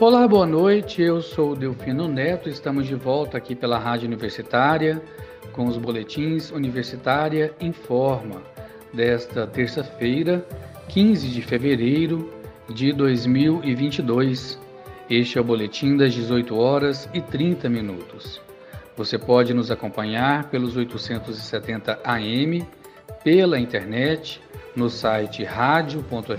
Olá, boa noite. Eu sou o Delfino Neto. Estamos de volta aqui pela Rádio Universitária com os boletins Universitária Informa desta terça-feira, 15 de fevereiro de 2022. Este é o boletim das 18 horas e 30 minutos. Você pode nos acompanhar pelos 870 AM, pela internet, no site radio.fg.br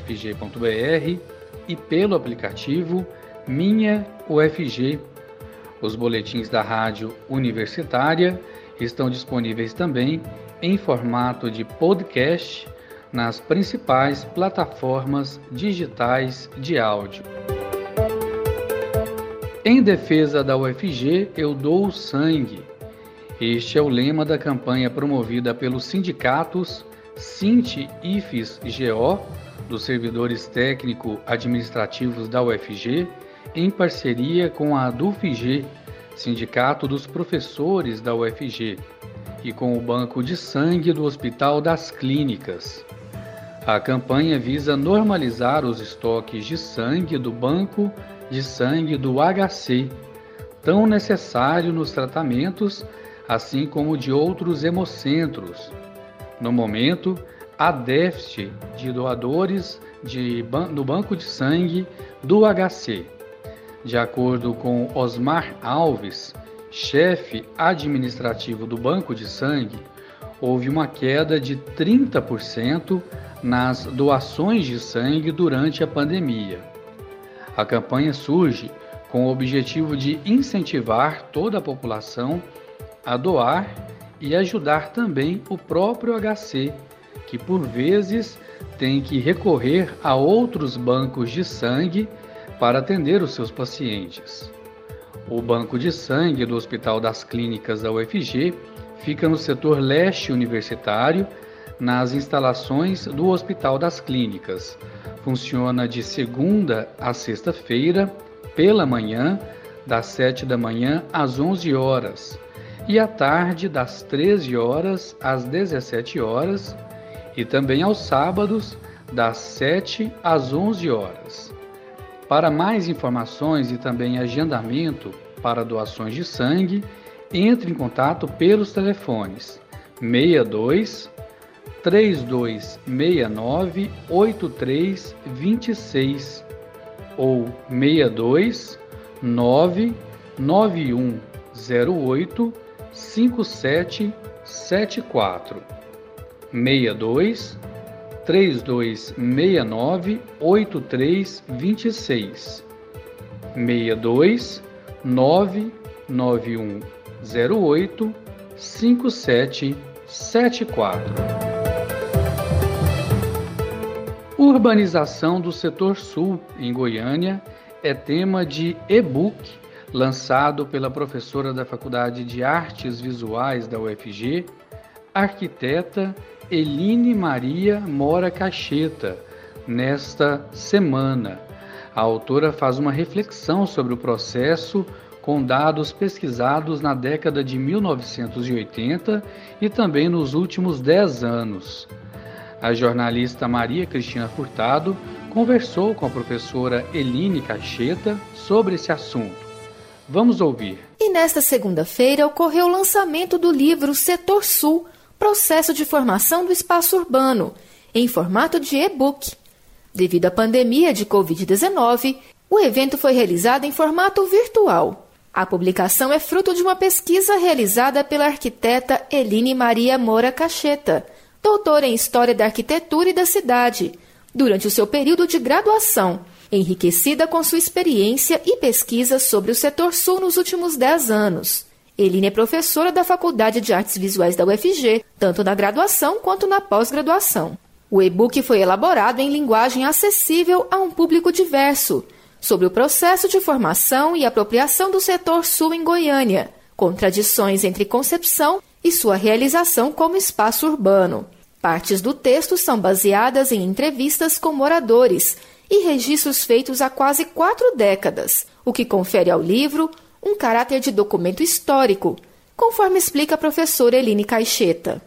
e pelo aplicativo Minha UFG. Os boletins da Rádio Universitária estão disponíveis também em formato de podcast nas principais plataformas digitais de áudio. Em defesa da UFG, eu dou sangue. Este é o lema da campanha promovida pelos sindicatos Sinti IFES GO, dos servidores técnico-administrativos da UFG, em parceria com a DUFG, Sindicato dos Professores da UFG, e com o Banco de Sangue do Hospital das Clínicas. A campanha visa normalizar os estoques de sangue do Banco de sangue do HC, tão necessário nos tratamentos, assim como de outros hemocentros. No momento, há déficit de doadores de, no banco de sangue do HC. De acordo com Osmar Alves, chefe administrativo do banco de sangue, houve uma queda de 30% nas doações de sangue durante a pandemia. A campanha surge com o objetivo de incentivar toda a população a doar e ajudar também o próprio HC, que por vezes tem que recorrer a outros bancos de sangue para atender os seus pacientes. O banco de sangue do Hospital das Clínicas da UFG fica no setor leste universitário, nas instalações do Hospital das Clínicas, Funciona de segunda a sexta-feira, pela manhã, das 7 da manhã às 11 horas, e à tarde, das 13 horas às 17 horas, e também aos sábados, das 7 às 11 horas. Para mais informações e também agendamento para doações de sangue, entre em contato pelos telefones 62 3269 8326 ou 62 99108 5774 62 3269 8326 62 99108 5774 Urbanização do setor sul em Goiânia é tema de e-book lançado pela professora da Faculdade de Artes Visuais da UFG, arquiteta Eline Maria Mora Cacheta, nesta semana. A autora faz uma reflexão sobre o processo com dados pesquisados na década de 1980 e também nos últimos 10 anos. A jornalista Maria Cristina Furtado conversou com a professora Eline Cacheta sobre esse assunto. Vamos ouvir. E nesta segunda-feira ocorreu o lançamento do livro Setor Sul Processo de Formação do Espaço Urbano, em formato de e-book. Devido à pandemia de Covid-19, o evento foi realizado em formato virtual. A publicação é fruto de uma pesquisa realizada pela arquiteta Eline Maria Moura Cacheta doutora em História da Arquitetura e da Cidade, durante o seu período de graduação, enriquecida com sua experiência e pesquisa sobre o setor sul nos últimos dez anos. Eline é professora da Faculdade de Artes Visuais da UFG, tanto na graduação quanto na pós-graduação. O e-book foi elaborado em linguagem acessível a um público diverso, sobre o processo de formação e apropriação do setor sul em Goiânia, contradições entre concepção e sua realização como espaço urbano. Partes do texto são baseadas em entrevistas com moradores e registros feitos há quase quatro décadas, o que confere ao livro um caráter de documento histórico, conforme explica a professora Eline Caixeta.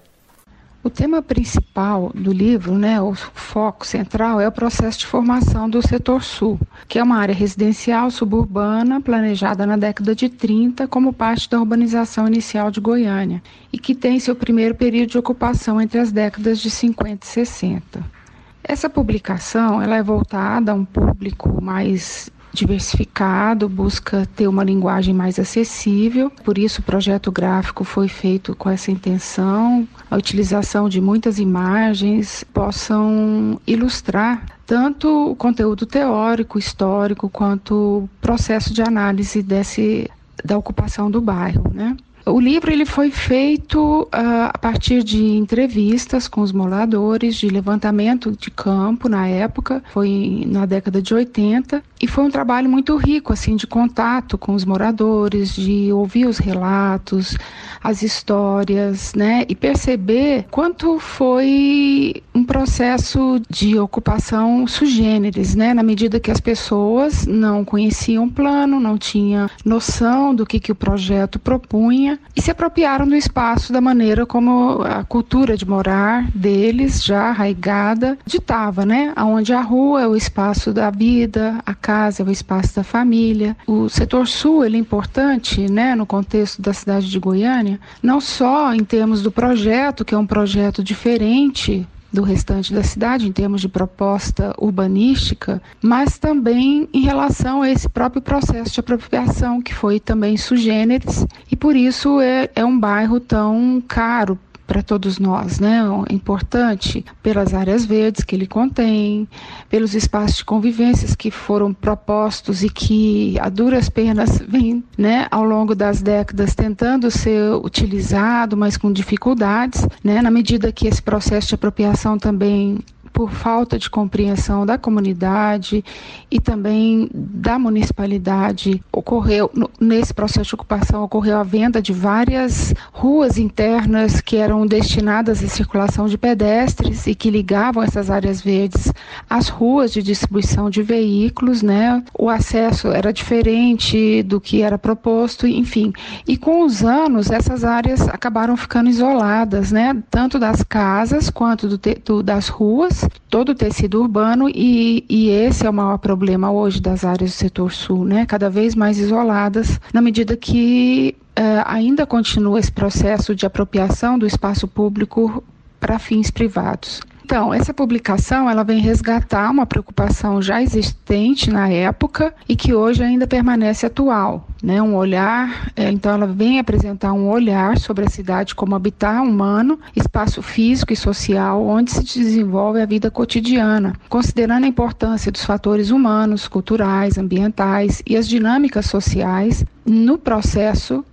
O tema principal do livro, né, o foco central, é o processo de formação do setor sul, que é uma área residencial suburbana planejada na década de 30 como parte da urbanização inicial de Goiânia e que tem seu primeiro período de ocupação entre as décadas de 50 e 60. Essa publicação ela é voltada a um público mais diversificado, busca ter uma linguagem mais acessível. Por isso, o projeto gráfico foi feito com essa intenção, a utilização de muitas imagens possam ilustrar tanto o conteúdo teórico, histórico, quanto o processo de análise desse, da ocupação do bairro, né? O livro ele foi feito uh, a partir de entrevistas com os moradores, de levantamento de campo na época, foi na década de 80, e foi um trabalho muito rico assim de contato com os moradores, de ouvir os relatos, as histórias, né, e perceber quanto foi um processo de ocupação sugêneres, né, na medida que as pessoas não conheciam o plano, não tinham noção do que, que o projeto propunha e se apropriaram do espaço da maneira como a cultura de morar deles, já arraigada, ditava, né, aonde a rua é o espaço da vida, a casa é o espaço da família. O setor sul ele é importante, né, no contexto da cidade de Goiânia não só em termos do projeto, que é um projeto diferente do restante da cidade em termos de proposta urbanística, mas também em relação a esse próprio processo de apropriação que foi também sugêneres e por isso é, é um bairro tão caro para todos nós, né? É importante pelas áreas verdes que ele contém, pelos espaços de convivências que foram propostos e que a duras penas vêm, né, ao longo das décadas tentando ser utilizado, mas com dificuldades, né? Na medida que esse processo de apropriação também por falta de compreensão da comunidade e também da municipalidade. Ocorreu, nesse processo de ocupação, ocorreu a venda de várias ruas internas que eram destinadas à circulação de pedestres e que ligavam essas áreas verdes às ruas de distribuição de veículos, né? O acesso era diferente do que era proposto, enfim. E com os anos, essas áreas acabaram ficando isoladas, né? Tanto das casas quanto do, do das ruas todo o tecido urbano e, e esse é o maior problema hoje das áreas do setor sul, né? Cada vez mais isoladas, na medida que uh, ainda continua esse processo de apropriação do espaço público para fins privados. Então, essa publicação ela vem resgatar uma preocupação já existente na época e que hoje ainda permanece atual, né? Um olhar, é, então ela vem apresentar um olhar sobre a cidade como habitat humano, espaço físico e social onde se desenvolve a vida cotidiana, considerando a importância dos fatores humanos, culturais, ambientais e as dinâmicas sociais no processo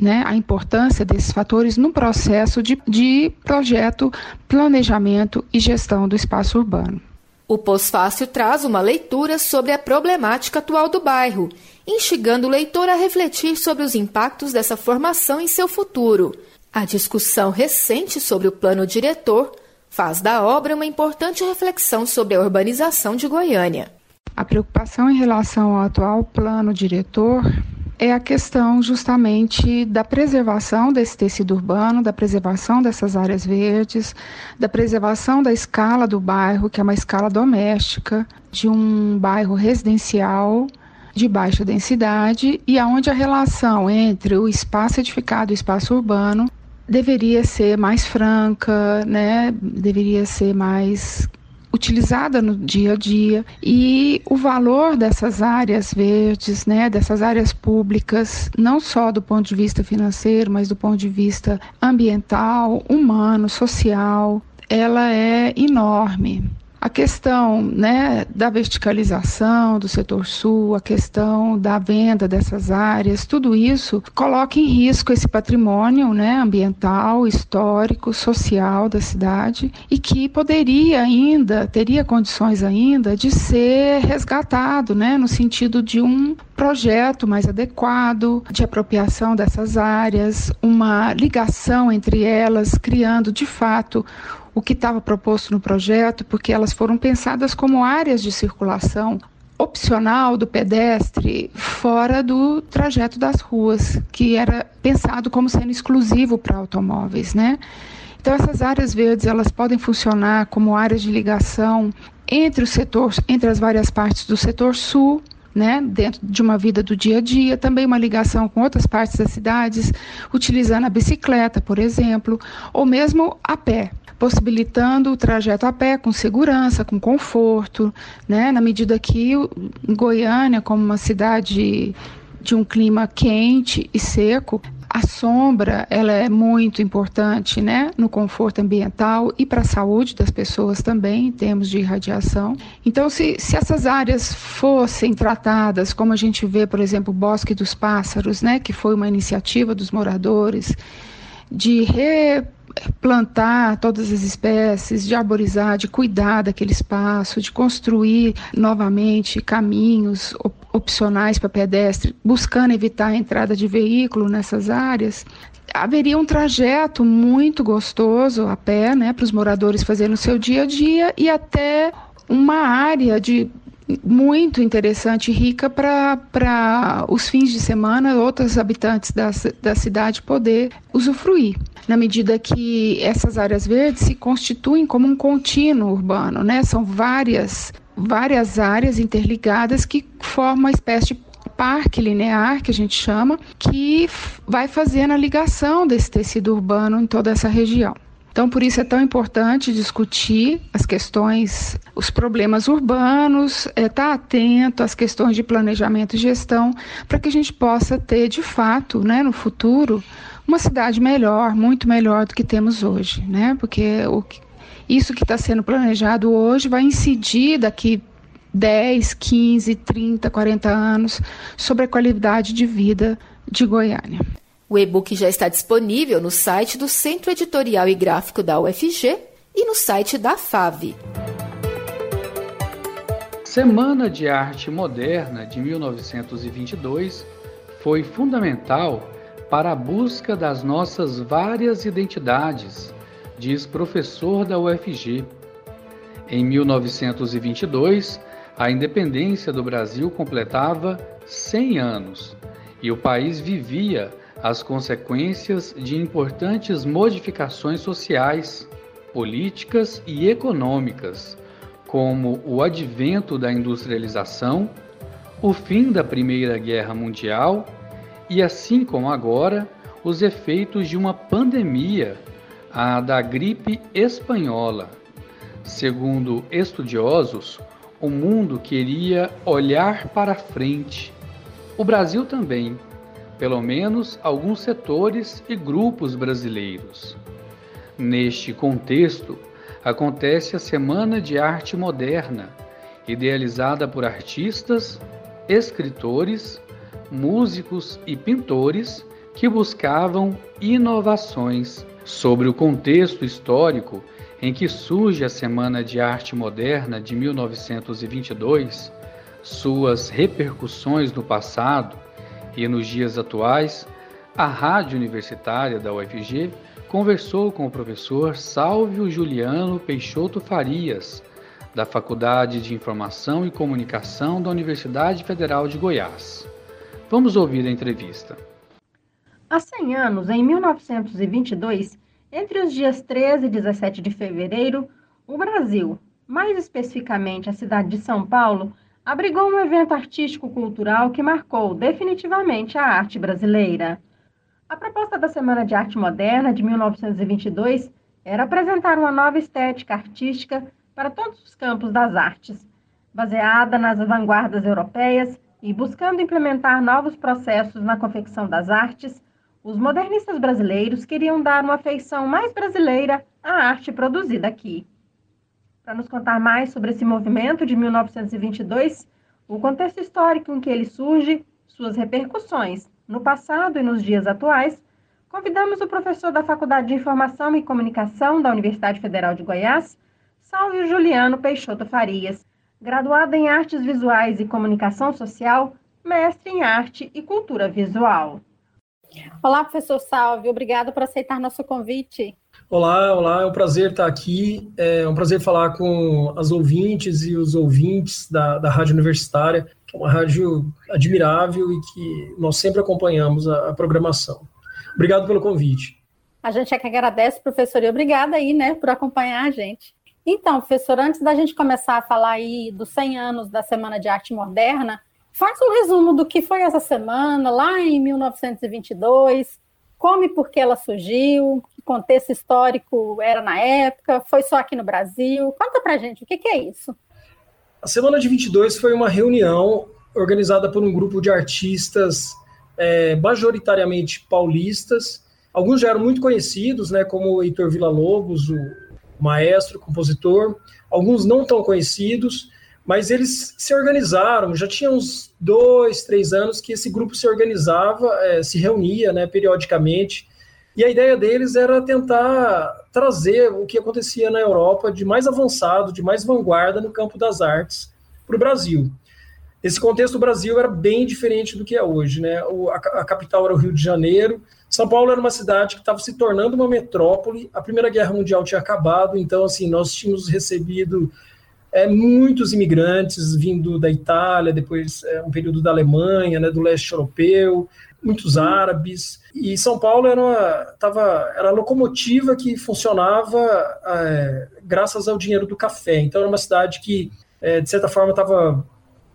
né, a importância desses fatores no processo de, de projeto, planejamento e gestão do espaço urbano. O pós-fácil traz uma leitura sobre a problemática atual do bairro, instigando o leitor a refletir sobre os impactos dessa formação em seu futuro. A discussão recente sobre o plano diretor faz da obra uma importante reflexão sobre a urbanização de Goiânia. A preocupação em relação ao atual plano diretor é a questão justamente da preservação desse tecido urbano, da preservação dessas áreas verdes, da preservação da escala do bairro, que é uma escala doméstica, de um bairro residencial de baixa densidade e aonde a relação entre o espaço edificado e o espaço urbano deveria ser mais franca, né? Deveria ser mais utilizada no dia a dia e o valor dessas áreas verdes, né, dessas áreas públicas, não só do ponto de vista financeiro, mas do ponto de vista ambiental, humano, social, ela é enorme. Questão né, da verticalização do setor sul, a questão da venda dessas áreas, tudo isso coloca em risco esse patrimônio né, ambiental, histórico, social da cidade e que poderia ainda, teria condições ainda de ser resgatado, né, no sentido de um projeto mais adequado de apropriação dessas áreas, uma ligação entre elas, criando de fato o que estava proposto no projeto, porque elas foram pensadas como áreas de circulação opcional do pedestre fora do trajeto das ruas, que era pensado como sendo exclusivo para automóveis, né? Então essas áreas verdes elas podem funcionar como áreas de ligação entre o setor, entre as várias partes do setor sul, né, dentro de uma vida do dia a dia, também uma ligação com outras partes das cidades, utilizando a bicicleta, por exemplo, ou mesmo a pé, possibilitando o trajeto a pé com segurança, com conforto, né, na medida que Goiânia, como uma cidade de um clima quente e seco, a sombra ela é muito importante né, no conforto ambiental e para a saúde das pessoas também, em termos de irradiação. Então, se, se essas áreas fossem tratadas, como a gente vê, por exemplo, o Bosque dos Pássaros, né, que foi uma iniciativa dos moradores, de replantar todas as espécies, de arborizar, de cuidar daquele espaço, de construir novamente caminhos opcionais para pedestre, buscando evitar a entrada de veículo nessas áreas, haveria um trajeto muito gostoso a pé, né, para os moradores fazerem no seu dia a dia e até uma área de muito interessante e rica para os fins de semana outros habitantes da, da cidade poder usufruir, na medida que essas áreas verdes se constituem como um contínuo urbano, né? São várias várias áreas interligadas que formam uma espécie de parque linear, que a gente chama, que vai fazendo a ligação desse tecido urbano em toda essa região. Então, por isso é tão importante discutir as questões, os problemas urbanos, estar é, tá atento às questões de planejamento e gestão, para que a gente possa ter, de fato, né, no futuro, uma cidade melhor, muito melhor do que temos hoje, né? Porque o, isso que está sendo planejado hoje vai incidir daqui 10, 15, 30, 40 anos sobre a qualidade de vida de Goiânia. O e-book já está disponível no site do Centro Editorial e Gráfico da UFG e no site da FAV. Semana de Arte Moderna de 1922 foi fundamental para a busca das nossas várias identidades, diz professor da UFG. Em 1922, a independência do Brasil completava 100 anos e o país vivia as consequências de importantes modificações sociais, políticas e econômicas, como o advento da industrialização, o fim da Primeira Guerra Mundial e, assim como agora, os efeitos de uma pandemia, a da gripe espanhola. Segundo estudiosos, o mundo queria olhar para frente. O Brasil também pelo menos alguns setores e grupos brasileiros. Neste contexto, acontece a Semana de Arte Moderna, idealizada por artistas, escritores, músicos e pintores que buscavam inovações sobre o contexto histórico em que surge a Semana de Arte Moderna de 1922, suas repercussões no passado e nos dias atuais, a Rádio Universitária da UFG conversou com o professor Sálvio Juliano Peixoto Farias, da Faculdade de Informação e Comunicação da Universidade Federal de Goiás. Vamos ouvir a entrevista. Há 100 anos, em 1922, entre os dias 13 e 17 de fevereiro, o Brasil, mais especificamente a cidade de São Paulo, abrigou um evento artístico-cultural que marcou definitivamente a arte brasileira. A proposta da Semana de Arte Moderna de 1922 era apresentar uma nova estética artística para todos os campos das artes, baseada nas vanguardas europeias e buscando implementar novos processos na confecção das artes, os modernistas brasileiros queriam dar uma feição mais brasileira à arte produzida aqui. Para nos contar mais sobre esse movimento de 1922, o contexto histórico em que ele surge, suas repercussões no passado e nos dias atuais, convidamos o professor da Faculdade de Informação e Comunicação da Universidade Federal de Goiás, Salvio Juliano Peixoto Farias, graduado em Artes Visuais e Comunicação Social, mestre em Arte e Cultura Visual. Olá, professor Salvio, obrigado por aceitar nosso convite. Olá, olá, é um prazer estar aqui, é um prazer falar com as ouvintes e os ouvintes da, da Rádio Universitária, que é uma rádio admirável e que nós sempre acompanhamos a, a programação. Obrigado pelo convite. A gente é que agradece, professor, e obrigada aí, né, por acompanhar a gente. Então, professor, antes da gente começar a falar aí dos 100 anos da Semana de Arte Moderna, faça um resumo do que foi essa semana, lá em 1922, como e por que ela surgiu, contexto histórico era na época, foi só aqui no Brasil. Conta pra gente, o que, que é isso? A Semana de 22 foi uma reunião organizada por um grupo de artistas é, majoritariamente paulistas. Alguns já eram muito conhecidos, né, como o Heitor Villa-Lobos, o maestro, compositor. Alguns não tão conhecidos, mas eles se organizaram. Já tinha uns dois, três anos que esse grupo se organizava, é, se reunia né, periodicamente. E a ideia deles era tentar trazer o que acontecia na Europa de mais avançado, de mais vanguarda no campo das artes para o Brasil. Esse contexto do Brasil era bem diferente do que é hoje. Né? O, a, a, capital era o Rio de Janeiro, São Paulo era uma cidade que estava se tornando uma metrópole, a Primeira Guerra Mundial tinha acabado, então assim nós tínhamos recebido é, muitos imigrantes vindo da Itália, depois é, um período da Alemanha, né, do leste europeu, muitos árabes. E São Paulo era, tava, era a locomotiva que funcionava é, graças ao dinheiro do café. Então era uma cidade que, é, de certa forma, estava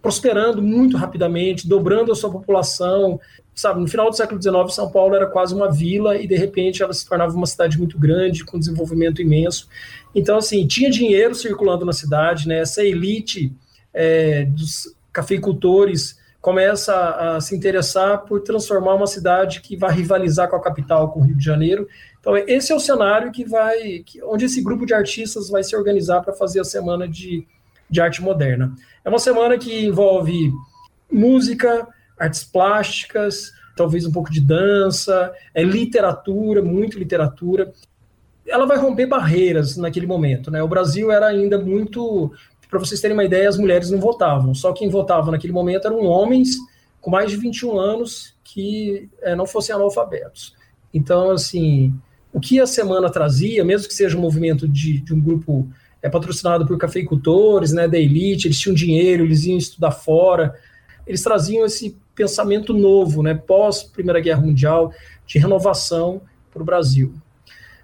prosperando muito rapidamente, dobrando a sua população. Sabe, no final do século XIX, São Paulo era quase uma vila e de repente ela se tornava uma cidade muito grande, com desenvolvimento imenso. Então, assim, tinha dinheiro circulando na cidade, né? Essa elite é, dos cafeicultores começa a, se interessar por transformar uma cidade que vai rivalizar com a capital, com o Rio de Janeiro. Então, esse é o cenário que vai, que, onde esse grupo de artistas vai se organizar para fazer a semana de, de arte moderna. É uma semana que envolve música, artes plásticas, talvez um pouco de dança, é literatura, muito literatura. Ela vai romper barreiras naquele momento, né? O Brasil era ainda muito, para vocês terem uma ideia, as mulheres não votavam. Só quem votava naquele momento eram homens com mais de 21 anos que é, não fossem analfabetos. Então, assim, o que a semana trazia, mesmo que seja um movimento de, de um grupo é patrocinado por cafeicultores, né, da elite, eles tinham dinheiro, eles iam estudar fora, eles traziam esse pensamento novo, né, pós Primeira Guerra Mundial, de renovação para o Brasil.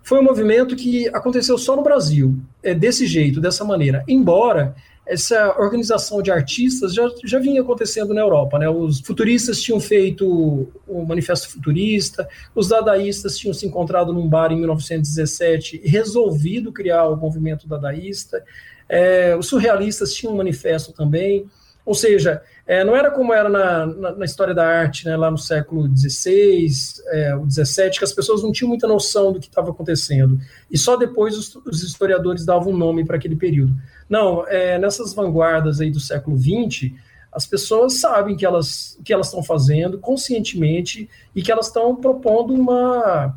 Foi um movimento que aconteceu só no Brasil, é desse jeito, dessa maneira. Embora essa organização de artistas já, já vinha acontecendo na Europa. Né? Os futuristas tinham feito o Manifesto Futurista, os dadaístas tinham se encontrado num bar em 1917 e resolvido criar o movimento dadaísta, é, os surrealistas tinham um manifesto também. Ou seja, é, não era como era na, na, na, história da arte, né, lá no século XVI, é, o XVII, que as pessoas não tinham muita noção do que estava acontecendo. E só depois os, os historiadores davam um nome para aquele período. Não, é, nessas vanguardas aí do século XX, as pessoas sabem que elas, que elas estão fazendo conscientemente e que elas estão propondo uma,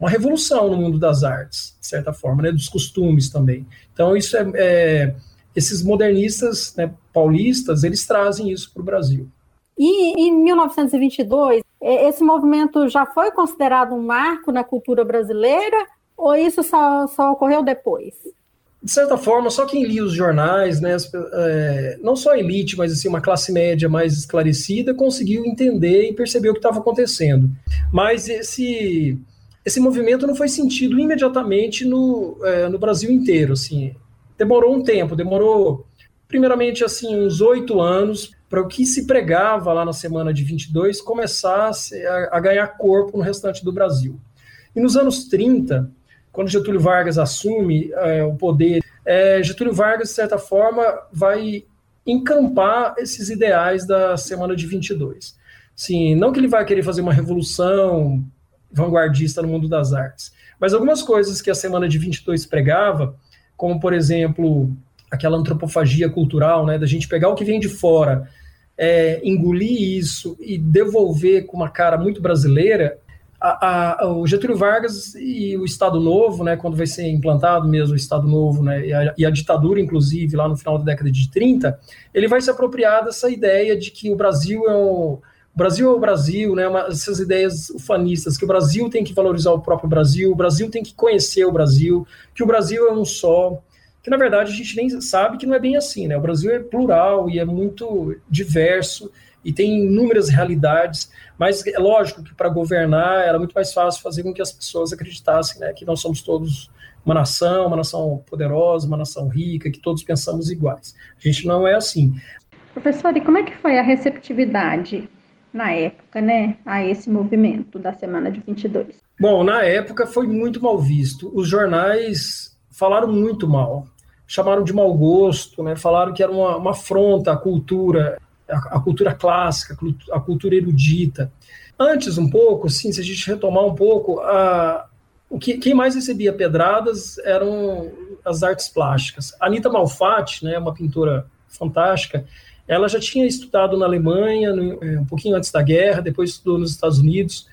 uma revolução no mundo das artes, de certa forma, né, dos costumes também. Então, isso é, é esses modernistas né, paulistas, eles trazem isso para o Brasil. E em 1922, esse movimento já foi considerado um marco na cultura brasileira ou isso só, só ocorreu depois? De certa forma, só quem lia os jornais, né, é, não só a elite, mas assim, uma classe média mais esclarecida, conseguiu entender e perceber o que estava acontecendo. Mas esse, esse movimento não foi sentido imediatamente no, é, no Brasil inteiro. Assim demorou um tempo, demorou primeiramente assim uns oito anos para o que se pregava lá na semana de 22 começasse a, a ganhar corpo no restante do Brasil. E nos anos 30, quando Getúlio Vargas assume é, o poder, é, Getúlio Vargas, de certa forma, vai encampar esses ideais da semana de 22. Sim, não que ele vai querer fazer uma revolução vanguardista no mundo das artes, mas algumas coisas que a semana de 22 pregava, como, por exemplo, aquela antropofagia cultural, né, da gente pegar o que vem de fora, é, engolir isso e devolver com uma cara muito brasileira, a, a, o Getúlio Vargas e o Estado Novo, né, quando vai ser implantado mesmo o Estado Novo, né, e a, e a, ditadura, inclusive, lá no final da década de 30, ele vai se apropriar dessa ideia de que o Brasil é um, o Brasil é o Brasil, né, uma, essas ideias ufanistas, que o Brasil tem que valorizar o próprio Brasil, o Brasil tem que conhecer o Brasil, que o Brasil é um só, que na verdade a gente nem sabe que não é bem assim, né? O Brasil é plural e é muito diverso e tem inúmeras realidades, mas é lógico que para governar era muito mais fácil fazer com que as pessoas acreditassem né, que nós somos todos uma nação, uma nação poderosa, uma nação rica, que todos pensamos iguais. A gente não é assim. Professor, e como é que foi a receptividade na época, né, a esse movimento da semana de 22? Bom, na época foi muito mal visto. Os jornais falaram muito mal, chamaram de mau gosto, né, falaram que era uma, uma afronta à cultura a, a cultura clássica, a cultura erudita. Antes, um pouco, assim, se a gente retomar um pouco, a, o que, quem mais recebia pedradas eram as artes plásticas. Anita Malfatti, né, uma pintora fantástica, ela já tinha estudado na Alemanha, é, um pouquinho antes da guerra, depois estudou nos Estados Unidos,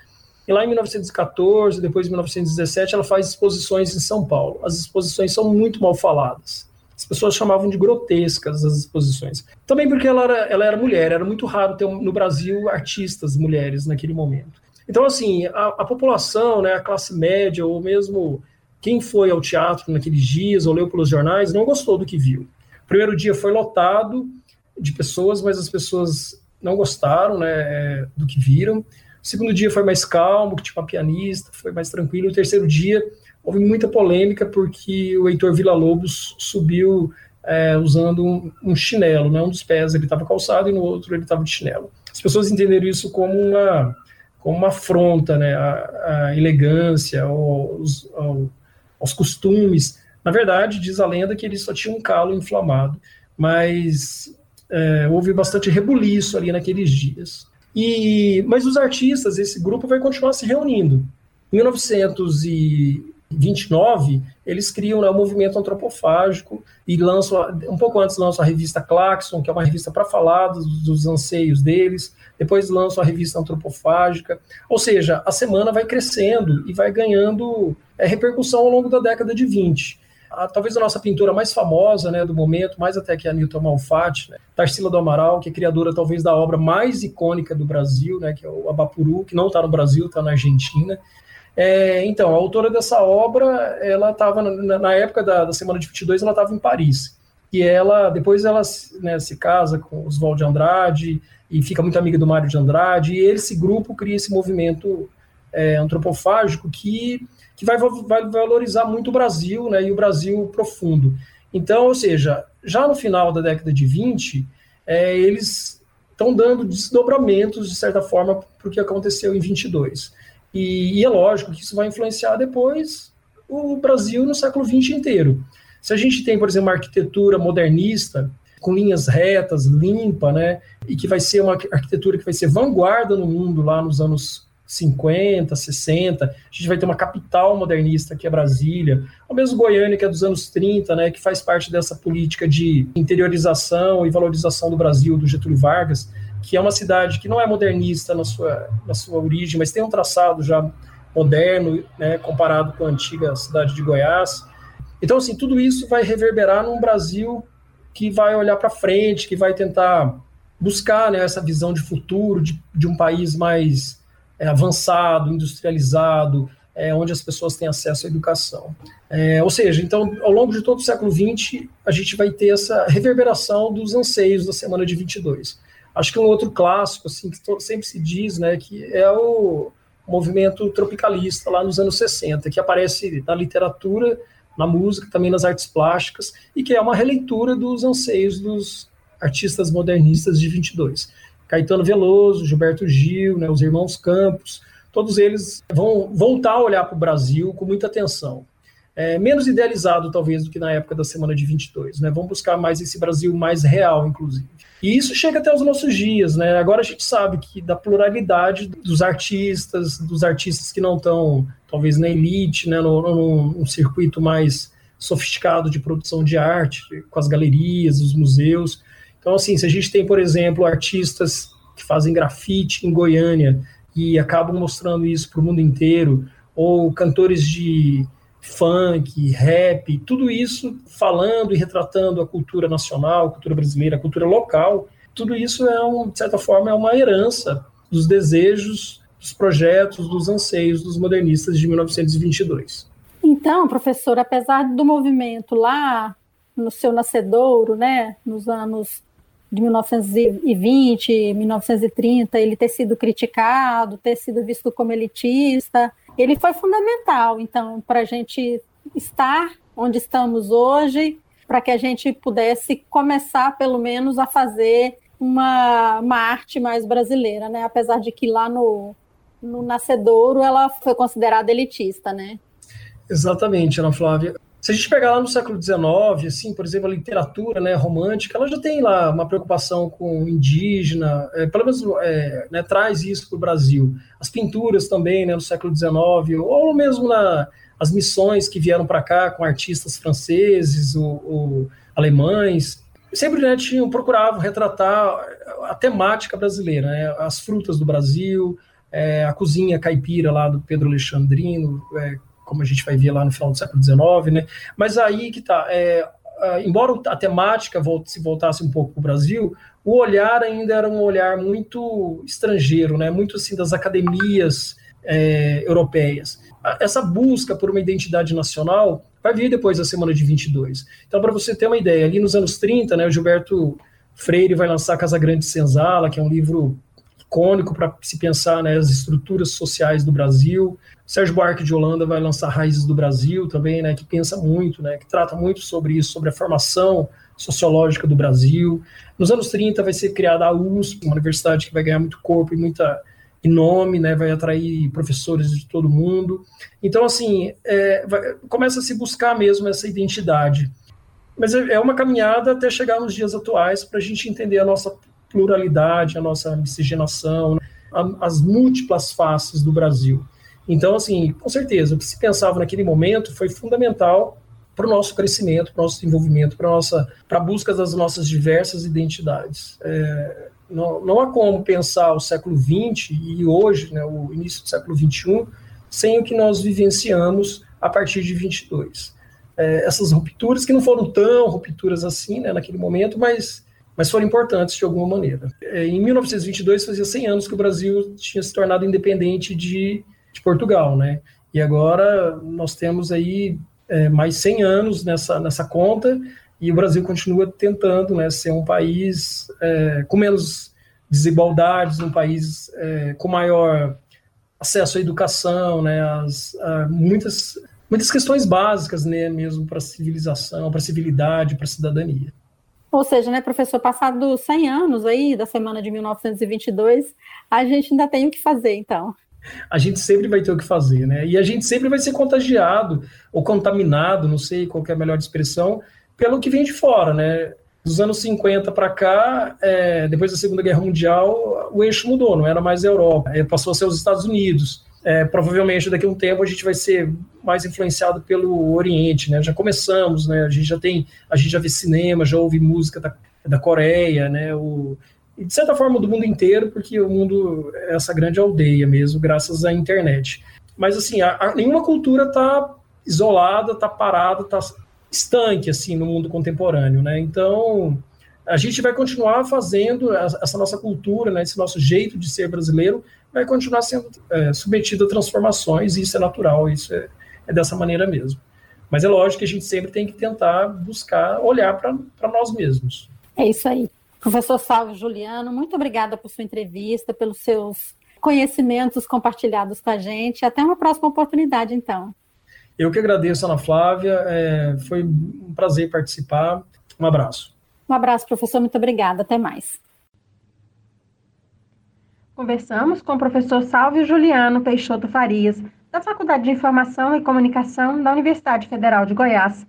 e lá em 1914, depois em 1917, ela faz exposições em São Paulo. As exposições são muito mal faladas as pessoas chamavam de grotescas as exposições. Também porque ela era, ela era mulher, era muito raro ter no Brasil artistas mulheres naquele momento. Então, assim, a, a população, né, a classe média, ou mesmo quem foi ao teatro naqueles dias ou leu pelos jornais, não gostou do que viu. O primeiro dia foi lotado de pessoas, mas as pessoas não gostaram né, é, do que viram. O segundo dia foi mais calmo, tinha uma pianista, foi mais tranquilo. O terceiro dia houve muita polêmica porque o Heitor Villa-Lobos subiu é, usando um, um, chinelo, né? um dos pés ele estava calçado e no outro ele estava de chinelo. As pessoas entenderam isso como uma, como uma afronta né? à, elegância, aos, aos costumes. Na verdade, diz a lenda que ele só tinha um calo inflamado, mas é, houve bastante rebuliço ali naqueles dias. E, mas os artistas, esse grupo vai continuar se reunindo. Em 1900 e 29, eles criam né, o movimento antropofágico e lançam, um pouco antes lançam a revista Claxon, que é uma revista para falar dos, dos, anseios deles, depois lançam a revista antropofágica, ou seja, a semana vai crescendo e vai ganhando é, repercussão ao longo da década de 20. A, talvez a nossa pintora mais famosa né, do momento, mais até que a Nilton Malfatti, né, Tarsila do Amaral, que é criadora talvez da obra mais icônica do Brasil, né, que é o Abapuru, que não está no Brasil, está na Argentina, é, então, a autora dessa obra, ela estava, na, na, época da, da, Semana de 22, ela estava em Paris. E ela, depois ela né, se casa com Oswald de Andrade e fica muito amiga do Mário de Andrade, e esse grupo cria esse movimento é, antropofágico que, que vai, vai valorizar muito o Brasil, né, e o Brasil profundo. Então, ou seja, já no final da década de 20, é, eles estão dando desdobramentos, de certa forma, para o que aconteceu em 22. E, e, é lógico que isso vai influenciar depois o Brasil no século XX inteiro. Se a gente tem, por exemplo, uma arquitetura modernista, com linhas retas, limpa, né, e que vai ser uma arquitetura que vai ser vanguarda no mundo lá nos anos 50, 60, a gente vai ter uma capital modernista que é Brasília, ou mesmo Goiânia, que é dos anos 30, né, que faz parte dessa política de interiorização e valorização do Brasil, do Getúlio Vargas, que é uma cidade que não é modernista na sua, na sua origem, mas tem um traçado já moderno, né, comparado com a antiga cidade de Goiás. Então, assim, tudo isso vai reverberar num Brasil que vai olhar para frente, que vai tentar buscar né, essa visão de futuro, de, de um país mais é, avançado, industrializado, é, onde as pessoas têm acesso à educação. É, ou seja, então, ao longo de todo o século XX, a gente vai ter essa reverberação dos anseios da Semana de 22. Acho que um outro clássico, assim, que sempre se diz, né, que é o movimento tropicalista lá nos anos 60, que aparece na literatura, na música, também nas artes plásticas, e que é uma releitura dos anseios dos artistas modernistas de 22. Caetano Veloso, Gilberto Gil, né, os irmãos Campos, todos eles vão voltar a olhar para o Brasil com muita atenção é, menos idealizado, talvez, do que na época da semana de 22. Né? Vamos buscar mais esse Brasil mais real, inclusive. E isso chega até os nossos dias. Né? Agora a gente sabe que da pluralidade dos artistas, dos artistas que não estão, talvez, na elite, né? num, num circuito mais sofisticado de produção de arte, com as galerias, os museus. Então, assim, se a gente tem, por exemplo, artistas que fazem grafite em Goiânia e acabam mostrando isso para o mundo inteiro, ou cantores de funk, rap, tudo isso falando e retratando a cultura nacional, a cultura brasileira, a cultura local. Tudo isso é, um, de certa forma, é uma herança dos desejos, dos projetos, dos anseios dos modernistas de 1922. Então, professor, apesar do movimento lá no seu nascedouro, né, nos anos de 1920, 1930, ele ter sido criticado, ter sido visto como elitista, ele foi fundamental, então, para a gente estar onde estamos hoje, para que a gente pudesse começar, pelo menos, a fazer uma, uma arte mais brasileira, né? Apesar de que lá no, no Nascedouro ela foi considerada elitista, né? Exatamente, Ana Flávia. Se a gente pegar lá no século XIX, assim, por exemplo, a literatura né, romântica, ela já tem lá uma preocupação com indígena, é, pelo menos é, né, traz isso para o Brasil. As pinturas também, né, no século XIX, ou mesmo na, as missões que vieram para cá com artistas franceses ou, ou alemães, sempre né, tinham, procuravam retratar a temática brasileira, né, as frutas do Brasil, é, a cozinha caipira lá do Pedro Alexandrino, é, como a gente vai ver lá no final do século XIX, né? Mas aí que tá, é, embora a temática se voltasse um pouco para o Brasil, o olhar ainda era um olhar muito estrangeiro, né? Muito assim das academias é, europeias. Essa busca por uma identidade nacional vai vir depois da semana de 22. Então, para você ter uma ideia, ali nos anos 30, né, o Gilberto Freire vai lançar Casa Grande Senzala, que é um livro icônico para se pensar né, as estruturas sociais do Brasil. Sérgio Buarque de Holanda vai lançar Raízes do Brasil também, né, que pensa muito, né, que trata muito sobre isso, sobre a formação sociológica do Brasil. Nos anos 30 vai ser criada a USP, uma universidade que vai ganhar muito corpo e muita e nome, né, vai atrair professores de todo mundo. Então, assim, é, vai, começa a se buscar mesmo essa identidade. Mas é, é uma caminhada até chegar nos dias atuais para a gente entender a nossa pluralidade, a nossa miscigenação, né? as múltiplas faces do Brasil. Então, assim, com certeza, o que se pensava naquele momento foi fundamental para o nosso crescimento, para o nosso desenvolvimento, para a nossa, para a busca das nossas diversas identidades. É, não, não há como pensar o século XX e hoje, né, o início do século XXI, sem o que nós vivenciamos a partir de 22. É, essas rupturas, que não foram tão rupturas assim né, naquele momento, mas mas foram importantes de alguma maneira. É, em 1922 fazia 100 anos que o Brasil tinha se tornado independente de, de Portugal, né? E agora nós temos aí é, mais 100 anos nessa, nessa conta e o Brasil continua tentando né, ser um país é, com menos desigualdades, um país é, com maior acesso à educação, né, as, muitas, muitas questões básicas né, mesmo para a civilização, para a civilidade, para a cidadania. Ou seja, né, professor, passados 100 anos aí da semana de 1922, a gente ainda tem o que fazer, então. A gente sempre vai ter o que fazer, né? E a gente sempre vai ser contagiado ou contaminado, não sei qual é a melhor expressão, pelo que vem de fora, né? Dos anos 50 para cá, é, depois da Segunda Guerra Mundial, o eixo mudou, não era mais a Europa, é, passou a ser os Estados Unidos. É, provavelmente daqui a um tempo a gente vai ser mais influenciado pelo Oriente, né? Já começamos, né? A gente já tem, a gente já vê cinema, já ouve música da, da Coreia, né? O, e de certa forma do mundo inteiro, porque o mundo é essa grande aldeia mesmo, graças à internet. Mas assim, a, a, nenhuma cultura está isolada, está parada, está estanque assim no mundo contemporâneo, né? Então a gente vai continuar fazendo essa nossa cultura, né, esse nosso jeito de ser brasileiro, vai continuar sendo é, submetido a transformações, e isso é natural, isso é, é, dessa maneira mesmo. Mas é lógico que a gente sempre tem que tentar buscar olhar para nós mesmos. É isso aí. Professor Salvo Juliano, muito obrigada por sua entrevista, pelos seus conhecimentos compartilhados com a gente. Até uma próxima oportunidade, então. Eu que agradeço, Ana Flávia. É, foi um prazer participar. Um abraço. Um abraço, professor. Muito obrigada. Até mais. Conversamos com o professor Salvio Juliano Peixoto Farias, da Faculdade de Informação e Comunicação da Universidade Federal de Goiás.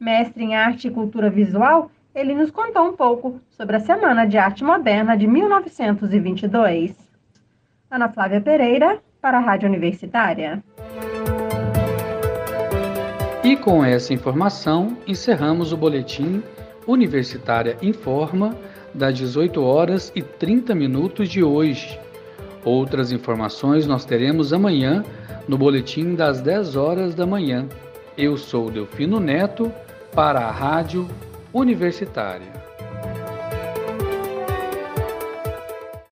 Mestre em Arte e Cultura Visual, ele nos contou um pouco sobre a Semana de Arte Moderna de 1922. Ana Flávia Pereira, para a Rádio Universitária. E com essa informação, encerramos o boletim Universitária Informa, das 18 horas e 30 minutos de hoje. Outras informações nós teremos amanhã no boletim das 10 horas da manhã. Eu sou Delfino Neto para a Rádio Universitária.